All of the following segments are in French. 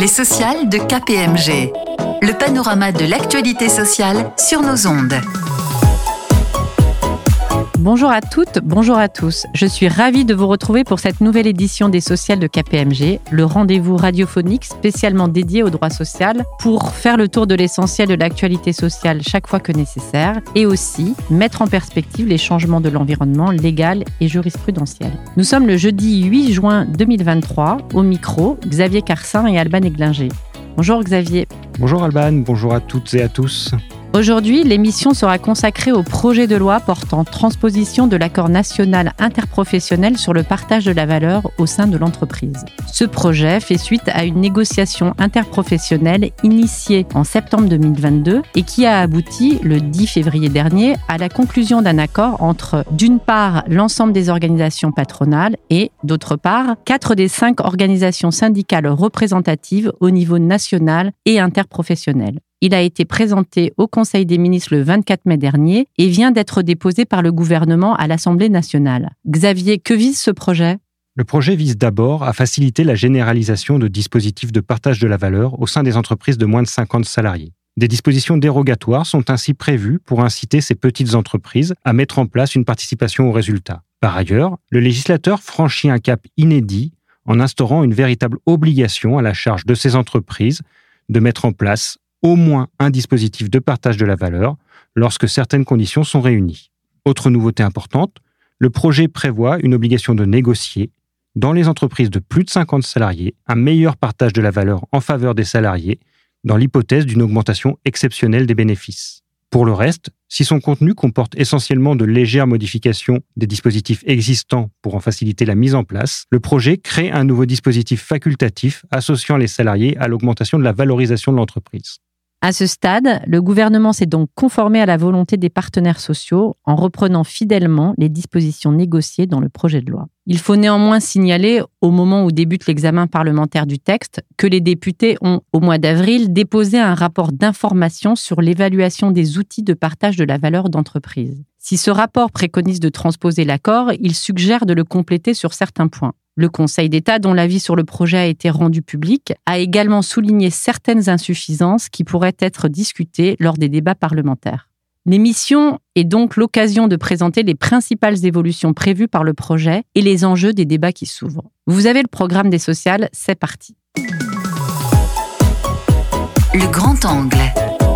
Les sociales de KPMG. Le panorama de l'actualité sociale sur nos ondes. Bonjour à toutes, bonjour à tous. Je suis ravie de vous retrouver pour cette nouvelle édition des Sociales de KPMG, le rendez-vous radiophonique spécialement dédié au droit social pour faire le tour de l'essentiel de l'actualité sociale chaque fois que nécessaire et aussi mettre en perspective les changements de l'environnement légal et jurisprudentiel. Nous sommes le jeudi 8 juin 2023 au micro Xavier Carsin et Alban Eglinger. Bonjour Xavier. Bonjour Alban, bonjour à toutes et à tous. Aujourd'hui, l'émission sera consacrée au projet de loi portant transposition de l'accord national interprofessionnel sur le partage de la valeur au sein de l'entreprise. Ce projet fait suite à une négociation interprofessionnelle initiée en septembre 2022 et qui a abouti le 10 février dernier à la conclusion d'un accord entre, d'une part, l'ensemble des organisations patronales et, d'autre part, quatre des cinq organisations syndicales représentatives au niveau national et interprofessionnel. Il a été présenté au Conseil des ministres le 24 mai dernier et vient d'être déposé par le gouvernement à l'Assemblée nationale. Xavier, que vise ce projet? Le projet vise d'abord à faciliter la généralisation de dispositifs de partage de la valeur au sein des entreprises de moins de 50 salariés. Des dispositions dérogatoires sont ainsi prévues pour inciter ces petites entreprises à mettre en place une participation aux résultats. Par ailleurs, le législateur franchit un cap inédit en instaurant une véritable obligation à la charge de ces entreprises de mettre en place au moins un dispositif de partage de la valeur lorsque certaines conditions sont réunies. Autre nouveauté importante, le projet prévoit une obligation de négocier, dans les entreprises de plus de 50 salariés, un meilleur partage de la valeur en faveur des salariés dans l'hypothèse d'une augmentation exceptionnelle des bénéfices. Pour le reste, si son contenu comporte essentiellement de légères modifications des dispositifs existants pour en faciliter la mise en place, le projet crée un nouveau dispositif facultatif associant les salariés à l'augmentation de la valorisation de l'entreprise. À ce stade, le gouvernement s'est donc conformé à la volonté des partenaires sociaux en reprenant fidèlement les dispositions négociées dans le projet de loi. Il faut néanmoins signaler, au moment où débute l'examen parlementaire du texte, que les députés ont, au mois d'avril, déposé un rapport d'information sur l'évaluation des outils de partage de la valeur d'entreprise. Si ce rapport préconise de transposer l'accord, il suggère de le compléter sur certains points. Le Conseil d'État, dont l'avis sur le projet a été rendu public, a également souligné certaines insuffisances qui pourraient être discutées lors des débats parlementaires. L'émission est donc l'occasion de présenter les principales évolutions prévues par le projet et les enjeux des débats qui s'ouvrent. Vous avez le programme des sociales, c'est parti. Le grand angle.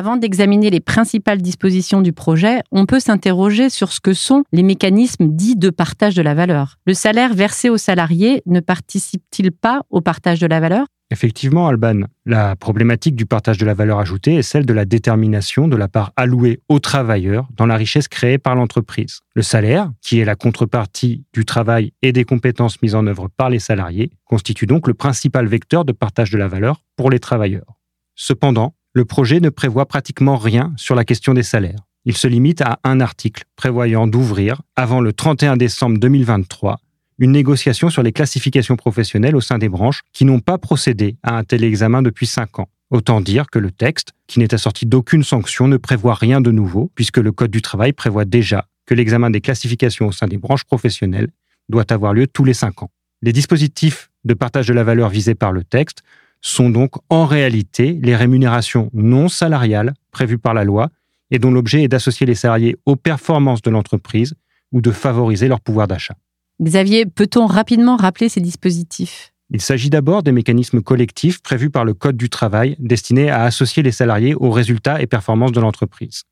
Avant d'examiner les principales dispositions du projet, on peut s'interroger sur ce que sont les mécanismes dits de partage de la valeur. Le salaire versé aux salariés ne participe-t-il pas au partage de la valeur? Effectivement, Alban, la problématique du partage de la valeur ajoutée est celle de la détermination de la part allouée aux travailleurs dans la richesse créée par l'entreprise. Le salaire, qui est la contrepartie du travail et des compétences mises en œuvre par les salariés, constitue donc le principal vecteur de partage de la valeur pour les travailleurs. Cependant, le projet ne prévoit pratiquement rien sur la question des salaires. Il se limite à un article prévoyant d'ouvrir, avant le 31 décembre 2023, une négociation sur les classifications professionnelles au sein des branches qui n'ont pas procédé à un tel examen depuis cinq ans. Autant dire que le texte, qui n'est assorti d'aucune sanction, ne prévoit rien de nouveau, puisque le Code du travail prévoit déjà que l'examen des classifications au sein des branches professionnelles doit avoir lieu tous les cinq ans. Les dispositifs de partage de la valeur visés par le texte sont donc en réalité les rémunérations non salariales prévues par la loi et dont l'objet est d'associer les salariés aux performances de l'entreprise ou de favoriser leur pouvoir d'achat. Xavier, peut-on rapidement rappeler ces dispositifs? Il s'agit d'abord des mécanismes collectifs prévus par le Code du travail destinés à associer les salariés aux résultats et performances de l'entreprise.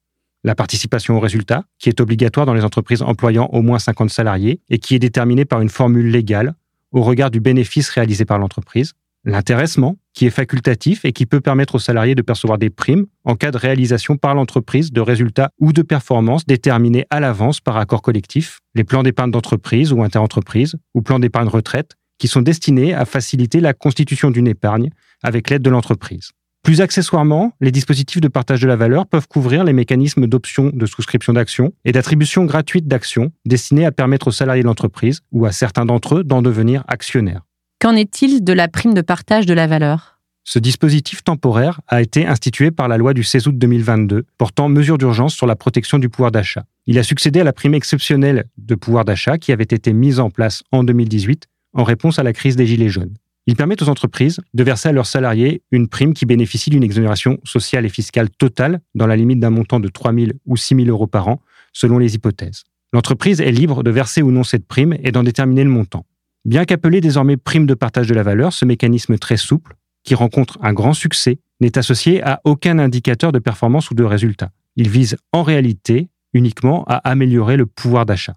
La participation aux résultats, qui est obligatoire dans les entreprises employant au moins 50 salariés et qui est déterminée par une formule légale au regard du bénéfice réalisé par l'entreprise l'intéressement, qui est facultatif et qui peut permettre aux salariés de percevoir des primes en cas de réalisation par l'entreprise de résultats ou de performances déterminés à l'avance par accord collectif, les plans d'épargne d'entreprise ou interentreprise, ou plans d'épargne retraite, qui sont destinés à faciliter la constitution d'une épargne avec l'aide de l'entreprise. Plus accessoirement, les dispositifs de partage de la valeur peuvent couvrir les mécanismes d'option de souscription d'actions et d'attribution gratuite d'actions destinés à permettre aux salariés de l'entreprise ou à certains d'entre eux d'en devenir actionnaires. Qu'en est-il de la prime de partage de la valeur? Ce dispositif temporaire a été institué par la loi du 16 août 2022 portant mesures d'urgence sur la protection du pouvoir d'achat. Il a succédé à la prime exceptionnelle de pouvoir d'achat qui avait été mise en place en 2018 en réponse à la crise des Gilets jaunes. Il permet aux entreprises de verser à leurs salariés une prime qui bénéficie d'une exonération sociale et fiscale totale dans la limite d'un montant de 3 000 ou 6 000 euros par an, selon les hypothèses. L'entreprise est libre de verser ou non cette prime et d'en déterminer le montant. Bien qu'appelé désormais prime de partage de la valeur, ce mécanisme très souple, qui rencontre un grand succès, n'est associé à aucun indicateur de performance ou de résultat. Il vise en réalité uniquement à améliorer le pouvoir d'achat.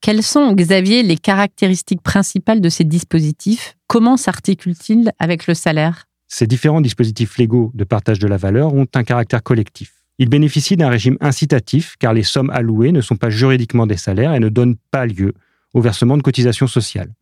Quelles sont, Xavier, les caractéristiques principales de ces dispositifs? Comment s'articulent-ils avec le salaire? Ces différents dispositifs légaux de partage de la valeur ont un caractère collectif. Ils bénéficient d'un régime incitatif car les sommes allouées ne sont pas juridiquement des salaires et ne donnent pas lieu au versement de cotisations sociales.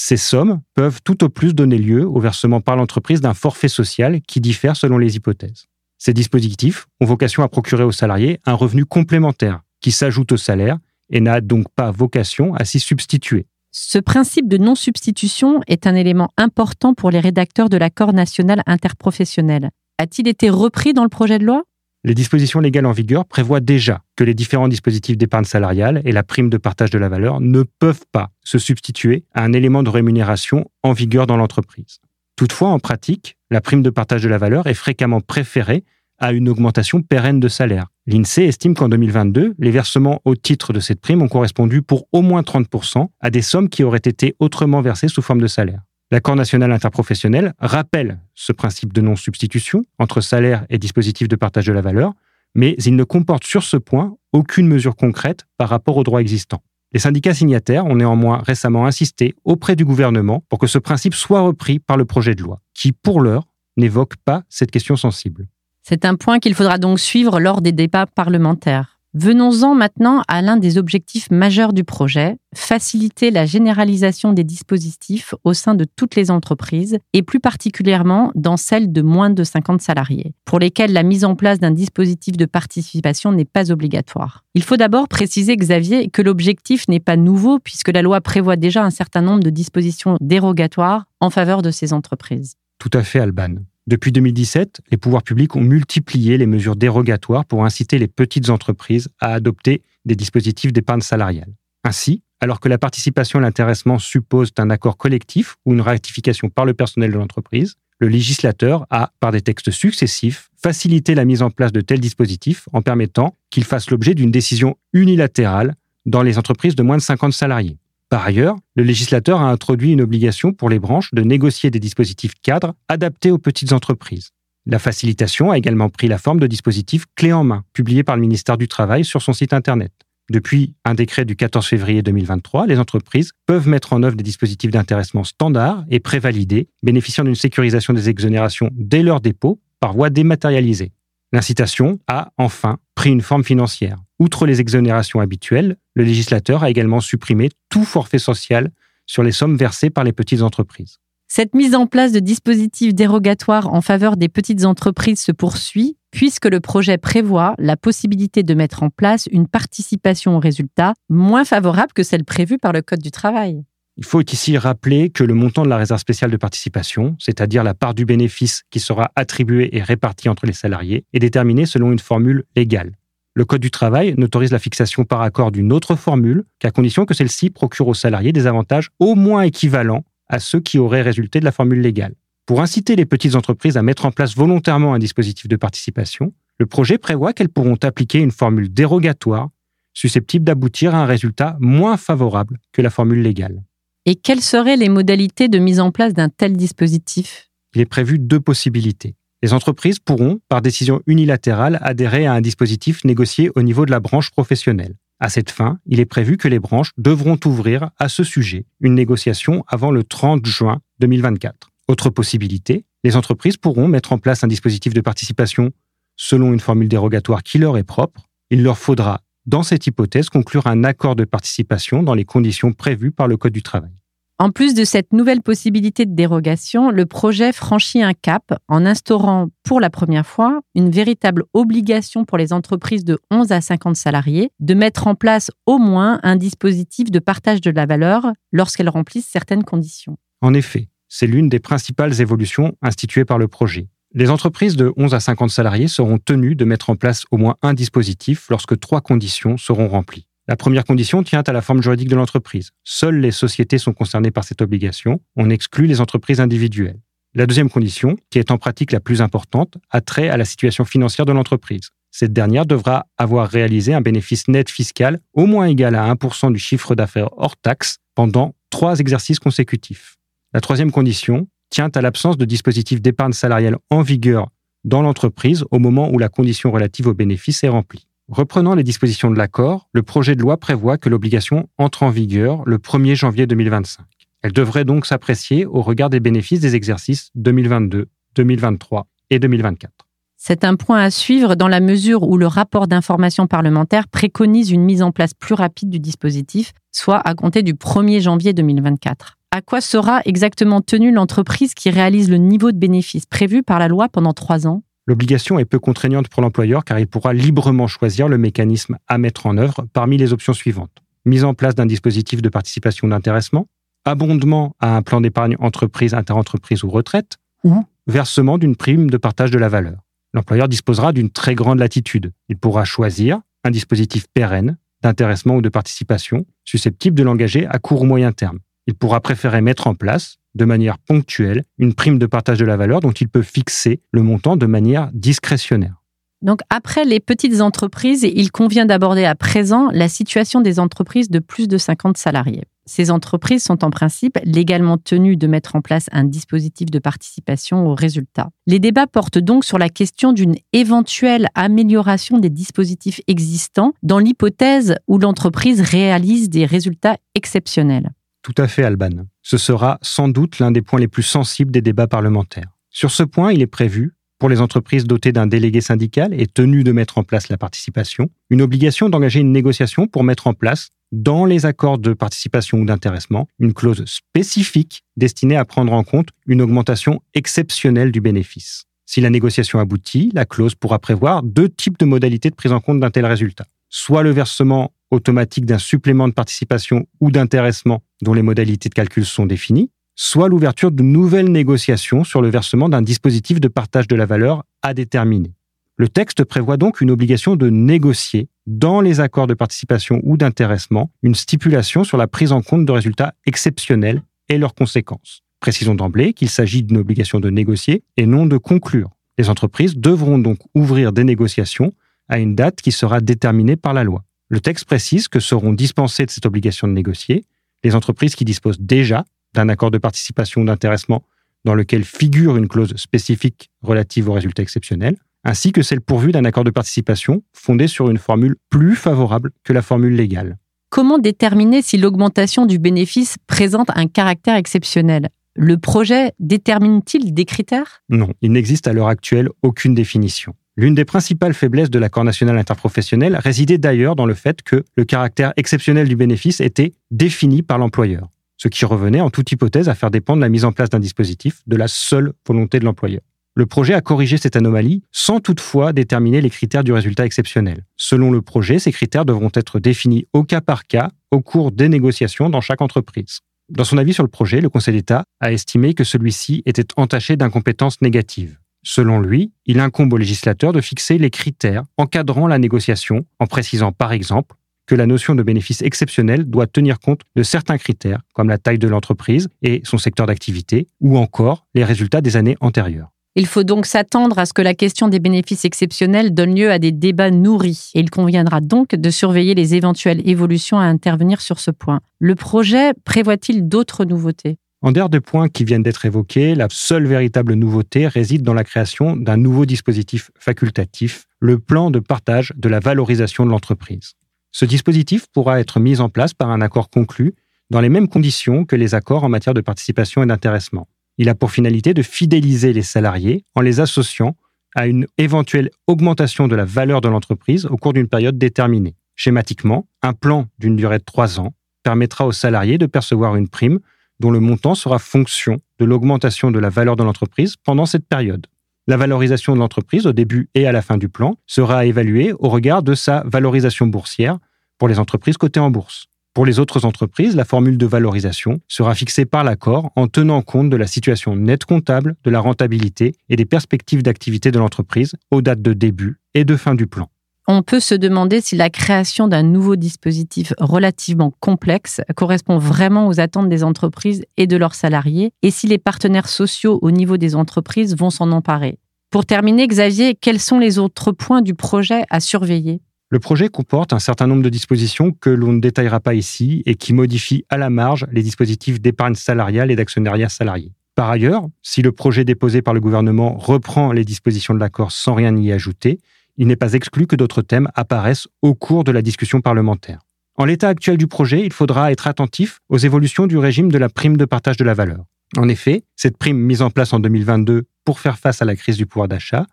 Ces sommes peuvent tout au plus donner lieu au versement par l'entreprise d'un forfait social qui diffère selon les hypothèses. Ces dispositifs ont vocation à procurer aux salariés un revenu complémentaire qui s'ajoute au salaire et n'a donc pas vocation à s'y substituer. Ce principe de non-substitution est un élément important pour les rédacteurs de l'accord national interprofessionnel. A-t-il été repris dans le projet de loi? Les dispositions légales en vigueur prévoient déjà que les différents dispositifs d'épargne salariale et la prime de partage de la valeur ne peuvent pas se substituer à un élément de rémunération en vigueur dans l'entreprise. Toutefois, en pratique, la prime de partage de la valeur est fréquemment préférée à une augmentation pérenne de salaire. L'INSEE estime qu'en 2022, les versements au titre de cette prime ont correspondu pour au moins 30% à des sommes qui auraient été autrement versées sous forme de salaire. L'accord national interprofessionnel rappelle ce principe de non-substitution entre salaire et dispositif de partage de la valeur, mais il ne comporte sur ce point aucune mesure concrète par rapport au droit existant. Les syndicats signataires ont néanmoins récemment insisté auprès du gouvernement pour que ce principe soit repris par le projet de loi, qui pour l'heure n'évoque pas cette question sensible. C'est un point qu'il faudra donc suivre lors des débats parlementaires. Venons-en maintenant à l'un des objectifs majeurs du projet, faciliter la généralisation des dispositifs au sein de toutes les entreprises et plus particulièrement dans celles de moins de 50 salariés, pour lesquelles la mise en place d'un dispositif de participation n'est pas obligatoire. Il faut d'abord préciser, Xavier, que l'objectif n'est pas nouveau puisque la loi prévoit déjà un certain nombre de dispositions dérogatoires en faveur de ces entreprises. Tout à fait, Alban. Depuis 2017, les pouvoirs publics ont multiplié les mesures dérogatoires pour inciter les petites entreprises à adopter des dispositifs d'épargne salariale. Ainsi, alors que la participation et l'intéressement supposent un accord collectif ou une ratification par le personnel de l'entreprise, le législateur a, par des textes successifs, facilité la mise en place de tels dispositifs en permettant qu'ils fassent l'objet d'une décision unilatérale dans les entreprises de moins de 50 salariés. Par ailleurs, le législateur a introduit une obligation pour les branches de négocier des dispositifs cadres adaptés aux petites entreprises. La facilitation a également pris la forme de dispositifs clés en main, publiés par le ministère du Travail sur son site Internet. Depuis un décret du 14 février 2023, les entreprises peuvent mettre en œuvre des dispositifs d'intéressement standards et prévalidés, bénéficiant d'une sécurisation des exonérations dès leur dépôt par voie dématérialisée. L'incitation a enfin pris une forme financière. Outre les exonérations habituelles, le législateur a également supprimé tout forfait social sur les sommes versées par les petites entreprises. Cette mise en place de dispositifs dérogatoires en faveur des petites entreprises se poursuit puisque le projet prévoit la possibilité de mettre en place une participation aux résultats moins favorable que celle prévue par le Code du travail. Il faut ici rappeler que le montant de la réserve spéciale de participation, c'est-à-dire la part du bénéfice qui sera attribuée et répartie entre les salariés, est déterminé selon une formule légale. Le Code du travail n'autorise la fixation par accord d'une autre formule qu'à condition que celle-ci procure aux salariés des avantages au moins équivalents à ceux qui auraient résulté de la formule légale. Pour inciter les petites entreprises à mettre en place volontairement un dispositif de participation, le projet prévoit qu'elles pourront appliquer une formule dérogatoire susceptible d'aboutir à un résultat moins favorable que la formule légale. Et quelles seraient les modalités de mise en place d'un tel dispositif? Il est prévu deux possibilités. Les entreprises pourront, par décision unilatérale, adhérer à un dispositif négocié au niveau de la branche professionnelle. À cette fin, il est prévu que les branches devront ouvrir à ce sujet une négociation avant le 30 juin 2024. Autre possibilité, les entreprises pourront mettre en place un dispositif de participation selon une formule dérogatoire qui leur est propre. Il leur faudra, dans cette hypothèse, conclure un accord de participation dans les conditions prévues par le Code du travail. En plus de cette nouvelle possibilité de dérogation, le projet franchit un cap en instaurant pour la première fois une véritable obligation pour les entreprises de 11 à 50 salariés de mettre en place au moins un dispositif de partage de la valeur lorsqu'elles remplissent certaines conditions. En effet, c'est l'une des principales évolutions instituées par le projet. Les entreprises de 11 à 50 salariés seront tenues de mettre en place au moins un dispositif lorsque trois conditions seront remplies. La première condition tient à la forme juridique de l'entreprise. Seules les sociétés sont concernées par cette obligation. On exclut les entreprises individuelles. La deuxième condition, qui est en pratique la plus importante, a trait à la situation financière de l'entreprise. Cette dernière devra avoir réalisé un bénéfice net fiscal au moins égal à 1% du chiffre d'affaires hors taxe pendant trois exercices consécutifs. La troisième condition tient à l'absence de dispositif d'épargne salariale en vigueur dans l'entreprise au moment où la condition relative au bénéfice est remplie. Reprenant les dispositions de l'accord, le projet de loi prévoit que l'obligation entre en vigueur le 1er janvier 2025. Elle devrait donc s'apprécier au regard des bénéfices des exercices 2022, 2023 et 2024. C'est un point à suivre dans la mesure où le rapport d'information parlementaire préconise une mise en place plus rapide du dispositif, soit à compter du 1er janvier 2024. À quoi sera exactement tenue l'entreprise qui réalise le niveau de bénéfice prévu par la loi pendant trois ans? L'obligation est peu contraignante pour l'employeur car il pourra librement choisir le mécanisme à mettre en œuvre parmi les options suivantes. Mise en place d'un dispositif de participation d'intéressement, abondement à un plan d'épargne entreprise, interentreprise ou retraite, ou versement d'une prime de partage de la valeur. L'employeur disposera d'une très grande latitude. Il pourra choisir un dispositif pérenne d'intéressement ou de participation susceptible de l'engager à court ou moyen terme. Il pourra préférer mettre en place de manière ponctuelle une prime de partage de la valeur dont il peut fixer le montant de manière discrétionnaire. Donc après les petites entreprises, il convient d'aborder à présent la situation des entreprises de plus de 50 salariés. Ces entreprises sont en principe légalement tenues de mettre en place un dispositif de participation aux résultats. Les débats portent donc sur la question d'une éventuelle amélioration des dispositifs existants dans l'hypothèse où l'entreprise réalise des résultats exceptionnels. Tout à fait, Alban. Ce sera sans doute l'un des points les plus sensibles des débats parlementaires. Sur ce point, il est prévu, pour les entreprises dotées d'un délégué syndical et tenues de mettre en place la participation, une obligation d'engager une négociation pour mettre en place, dans les accords de participation ou d'intéressement, une clause spécifique destinée à prendre en compte une augmentation exceptionnelle du bénéfice. Si la négociation aboutit, la clause pourra prévoir deux types de modalités de prise en compte d'un tel résultat. Soit le versement automatique d'un supplément de participation ou d'intéressement dont les modalités de calcul sont définies, soit l'ouverture de nouvelles négociations sur le versement d'un dispositif de partage de la valeur à déterminer. Le texte prévoit donc une obligation de négocier dans les accords de participation ou d'intéressement une stipulation sur la prise en compte de résultats exceptionnels et leurs conséquences. Précisons d'emblée qu'il s'agit d'une obligation de négocier et non de conclure. Les entreprises devront donc ouvrir des négociations à une date qui sera déterminée par la loi. Le texte précise que seront dispensées de cette obligation de négocier les entreprises qui disposent déjà d'un accord de participation ou d'intéressement dans lequel figure une clause spécifique relative aux résultats exceptionnels, ainsi que celles pourvues d'un accord de participation fondé sur une formule plus favorable que la formule légale. Comment déterminer si l'augmentation du bénéfice présente un caractère exceptionnel? Le projet détermine-t-il des critères? Non, il n'existe à l'heure actuelle aucune définition. L'une des principales faiblesses de l'accord national interprofessionnel résidait d'ailleurs dans le fait que le caractère exceptionnel du bénéfice était défini par l'employeur, ce qui revenait en toute hypothèse à faire dépendre la mise en place d'un dispositif de la seule volonté de l'employeur. Le projet a corrigé cette anomalie sans toutefois déterminer les critères du résultat exceptionnel. Selon le projet, ces critères devront être définis au cas par cas au cours des négociations dans chaque entreprise. Dans son avis sur le projet, le Conseil d'État a estimé que celui-ci était entaché d'incompétences négatives. Selon lui, il incombe au législateur de fixer les critères encadrant la négociation en précisant par exemple que la notion de bénéfice exceptionnel doit tenir compte de certains critères comme la taille de l'entreprise et son secteur d'activité ou encore les résultats des années antérieures. Il faut donc s'attendre à ce que la question des bénéfices exceptionnels donne lieu à des débats nourris et il conviendra donc de surveiller les éventuelles évolutions à intervenir sur ce point. Le projet prévoit-il d'autres nouveautés? En dehors des points qui viennent d'être évoqués, la seule véritable nouveauté réside dans la création d'un nouveau dispositif facultatif, le plan de partage de la valorisation de l'entreprise. Ce dispositif pourra être mis en place par un accord conclu dans les mêmes conditions que les accords en matière de participation et d'intéressement. Il a pour finalité de fidéliser les salariés en les associant à une éventuelle augmentation de la valeur de l'entreprise au cours d'une période déterminée. Schématiquement, un plan d'une durée de trois ans permettra aux salariés de percevoir une prime dont le montant sera fonction de l'augmentation de la valeur de l'entreprise pendant cette période. La valorisation de l'entreprise au début et à la fin du plan sera évaluée au regard de sa valorisation boursière pour les entreprises cotées en bourse. Pour les autres entreprises, la formule de valorisation sera fixée par l'accord en tenant compte de la situation nette comptable, de la rentabilité et des perspectives d'activité de l'entreprise aux dates de début et de fin du plan. On peut se demander si la création d'un nouveau dispositif relativement complexe correspond vraiment aux attentes des entreprises et de leurs salariés et si les partenaires sociaux au niveau des entreprises vont s'en emparer. Pour terminer, Xavier, quels sont les autres points du projet à surveiller? Le projet comporte un certain nombre de dispositions que l'on ne détaillera pas ici et qui modifient à la marge les dispositifs d'épargne salariale et d'actionnariat salarié. Par ailleurs, si le projet déposé par le gouvernement reprend les dispositions de l'accord sans rien y ajouter, il n'est pas exclu que d'autres thèmes apparaissent au cours de la discussion parlementaire. En l'état actuel du projet, il faudra être attentif aux évolutions du régime de la prime de partage de la valeur. En effet, cette prime mise en place en 2022 pour faire face à la crise du pouvoir d'achat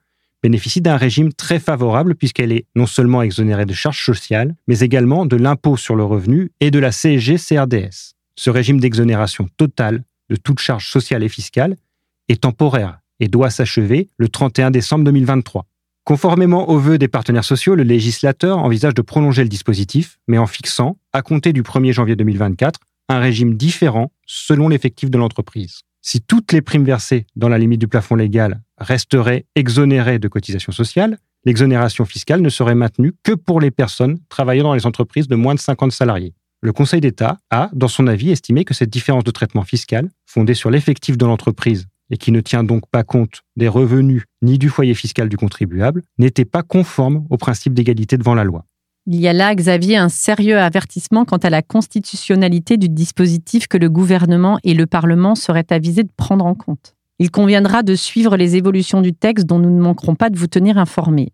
bénéficie d'un régime très favorable puisqu'elle est non seulement exonérée de charges sociales, mais également de l'impôt sur le revenu et de la CSG-CRDS. Ce régime d'exonération totale de toute charge sociale et fiscale est temporaire et doit s'achever le 31 décembre 2023. Conformément aux vœux des partenaires sociaux, le législateur envisage de prolonger le dispositif, mais en fixant, à compter du 1er janvier 2024, un régime différent selon l'effectif de l'entreprise. Si toutes les primes versées dans la limite du plafond légal resteraient exonérées de cotisations sociales, l'exonération fiscale ne serait maintenue que pour les personnes travaillant dans les entreprises de moins de 50 salariés. Le Conseil d'État a, dans son avis, estimé que cette différence de traitement fiscal, fondée sur l'effectif de l'entreprise et qui ne tient donc pas compte des revenus ni du foyer fiscal du contribuable, n'était pas conforme au principe d'égalité devant la loi. Il y a là, Xavier, un sérieux avertissement quant à la constitutionnalité du dispositif que le gouvernement et le Parlement seraient avisés de prendre en compte. Il conviendra de suivre les évolutions du texte dont nous ne manquerons pas de vous tenir informés.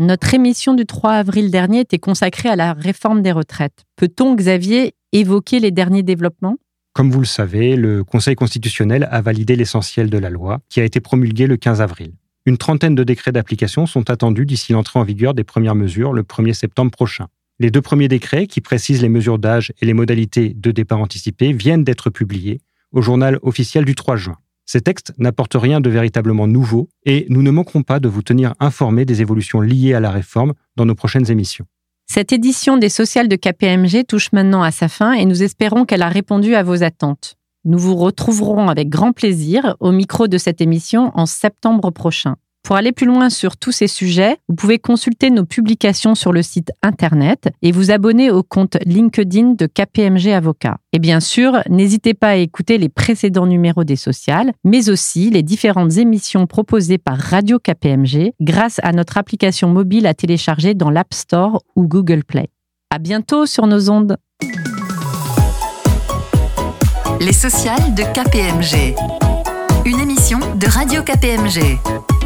Notre émission du 3 avril dernier était consacrée à la réforme des retraites. Peut-on, Xavier, évoquer les derniers développements? Comme vous le savez, le Conseil constitutionnel a validé l'essentiel de la loi, qui a été promulguée le 15 avril. Une trentaine de décrets d'application sont attendus d'ici l'entrée en vigueur des premières mesures le 1er septembre prochain. Les deux premiers décrets, qui précisent les mesures d'âge et les modalités de départ anticipé, viennent d'être publiés au journal officiel du 3 juin. Ces textes n'apportent rien de véritablement nouveau et nous ne manquerons pas de vous tenir informés des évolutions liées à la réforme dans nos prochaines émissions. Cette édition des sociales de KPMG touche maintenant à sa fin et nous espérons qu'elle a répondu à vos attentes. Nous vous retrouverons avec grand plaisir au micro de cette émission en septembre prochain. Pour aller plus loin sur tous ces sujets, vous pouvez consulter nos publications sur le site internet et vous abonner au compte LinkedIn de KPMG Avocat. Et bien sûr, n'hésitez pas à écouter les précédents numéros des sociales, mais aussi les différentes émissions proposées par Radio KPMG grâce à notre application mobile à télécharger dans l'App Store ou Google Play. À bientôt sur nos ondes. Les sociales de KPMG. Une émission de Radio KPMG.